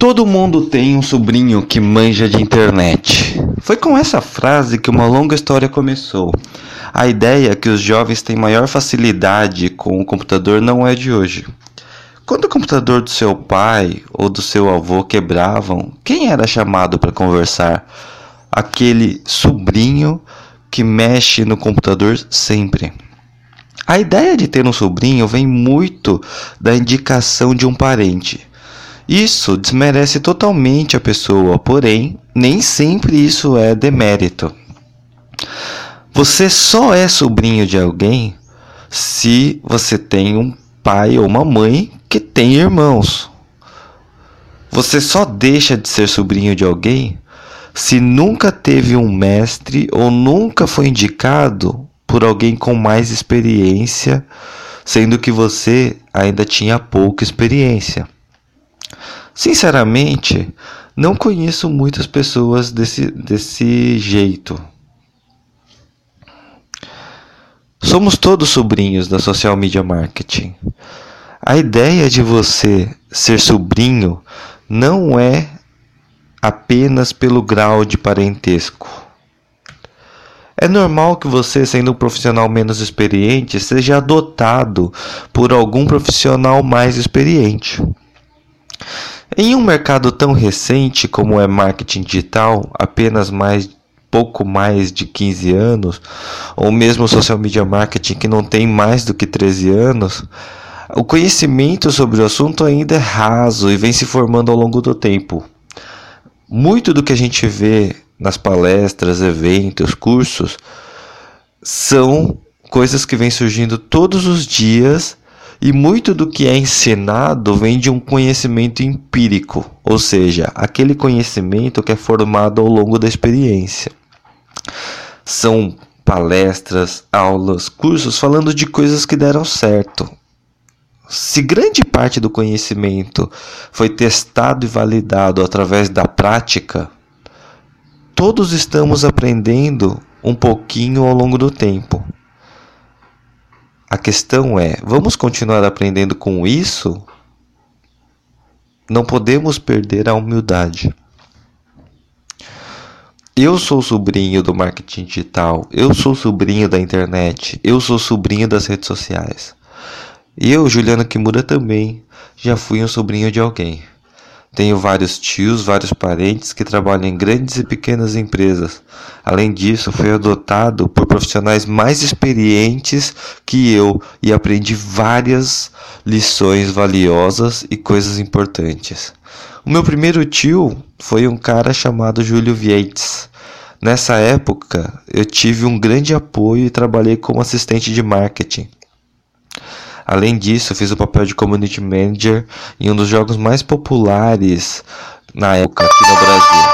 Todo mundo tem um sobrinho que manja de internet. Foi com essa frase que uma longa história começou. A ideia que os jovens têm maior facilidade com o computador não é de hoje. Quando o computador do seu pai ou do seu avô quebravam, quem era chamado para conversar? Aquele sobrinho que mexe no computador sempre. A ideia de ter um sobrinho vem muito da indicação de um parente. Isso desmerece totalmente a pessoa, porém, nem sempre isso é demérito. Você só é sobrinho de alguém se você tem um pai ou uma mãe que tem irmãos. Você só deixa de ser sobrinho de alguém se nunca teve um mestre ou nunca foi indicado por alguém com mais experiência, sendo que você ainda tinha pouca experiência. Sinceramente, não conheço muitas pessoas desse, desse jeito. Somos todos sobrinhos da social media marketing. A ideia de você ser sobrinho não é apenas pelo grau de parentesco. É normal que você, sendo um profissional menos experiente, seja adotado por algum profissional mais experiente. Em um mercado tão recente como é marketing digital, apenas mais pouco mais de 15 anos, ou mesmo social media marketing que não tem mais do que 13 anos, o conhecimento sobre o assunto ainda é raso e vem se formando ao longo do tempo. Muito do que a gente vê nas palestras, eventos, cursos são coisas que vêm surgindo todos os dias e muito do que é ensinado vem de um conhecimento empírico, ou seja, aquele conhecimento que é formado ao longo da experiência. São palestras, aulas, cursos falando de coisas que deram certo. Se grande parte do conhecimento foi testado e validado através da prática, todos estamos aprendendo um pouquinho ao longo do tempo. A questão é: vamos continuar aprendendo com isso? Não podemos perder a humildade. Eu sou sobrinho do marketing digital, eu sou sobrinho da internet, eu sou sobrinho das redes sociais. Eu, Juliano Kimura, também já fui um sobrinho de alguém. Tenho vários tios, vários parentes que trabalham em grandes e pequenas empresas. Além disso, fui adotado por profissionais mais experientes que eu e aprendi várias lições valiosas e coisas importantes. O meu primeiro tio foi um cara chamado Júlio Vietes. Nessa época, eu tive um grande apoio e trabalhei como assistente de marketing. Além disso, fiz o papel de community manager em um dos jogos mais populares na época aqui no Brasil.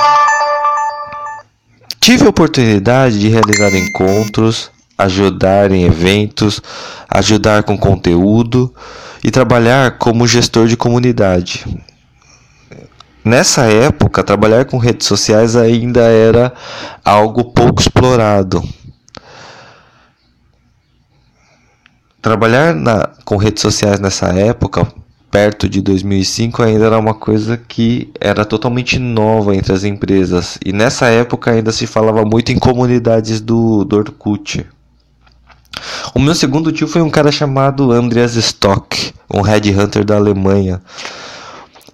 Tive a oportunidade de realizar encontros, ajudar em eventos, ajudar com conteúdo e trabalhar como gestor de comunidade. Nessa época, trabalhar com redes sociais ainda era algo pouco explorado. Trabalhar na, com redes sociais nessa época, perto de 2005, ainda era uma coisa que era totalmente nova entre as empresas. E nessa época ainda se falava muito em comunidades do, do Orkut. O meu segundo tio foi um cara chamado Andreas Stock, um headhunter da Alemanha.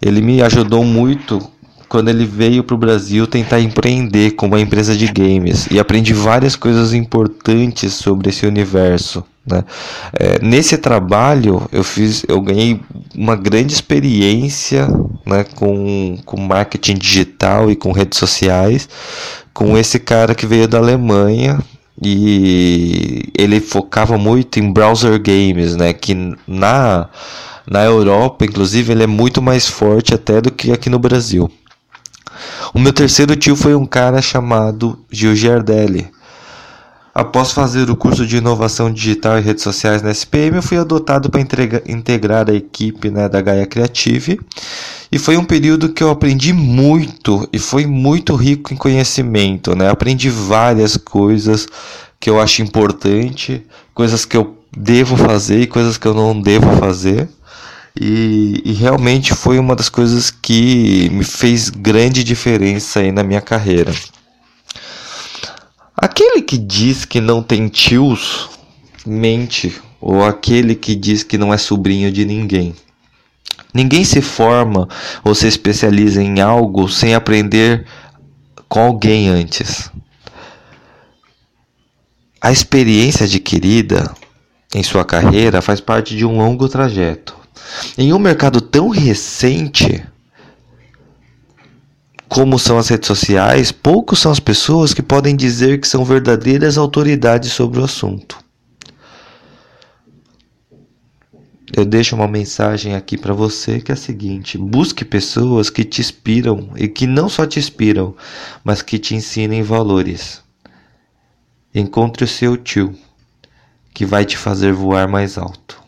Ele me ajudou muito quando ele veio para o Brasil tentar empreender com uma empresa de games e aprendi várias coisas importantes sobre esse universo. Né? É, nesse trabalho eu fiz, eu ganhei uma grande experiência né, com, com marketing digital e com redes sociais com esse cara que veio da Alemanha e ele focava muito em browser games, né? Que na na Europa, inclusive, ele é muito mais forte até do que aqui no Brasil. O meu terceiro tio foi um cara chamado Gil Giardelli. Após fazer o curso de inovação digital e redes sociais na SPM, eu fui adotado para integrar a equipe né, da Gaia Creative. E foi um período que eu aprendi muito e foi muito rico em conhecimento. Né? Aprendi várias coisas que eu acho importante, coisas que eu devo fazer e coisas que eu não devo fazer. E, e, realmente foi uma das coisas que me fez grande diferença aí na minha carreira. Aquele que diz que não tem tios mente, ou aquele que diz que não é sobrinho de ninguém. Ninguém se forma ou se especializa em algo sem aprender com alguém antes. A experiência adquirida em sua carreira faz parte de um longo trajeto. Em um mercado tão recente como são as redes sociais, poucos são as pessoas que podem dizer que são verdadeiras autoridades sobre o assunto. Eu deixo uma mensagem aqui para você que é a seguinte: busque pessoas que te inspiram e que não só te inspiram, mas que te ensinem valores. Encontre o seu tio, que vai te fazer voar mais alto.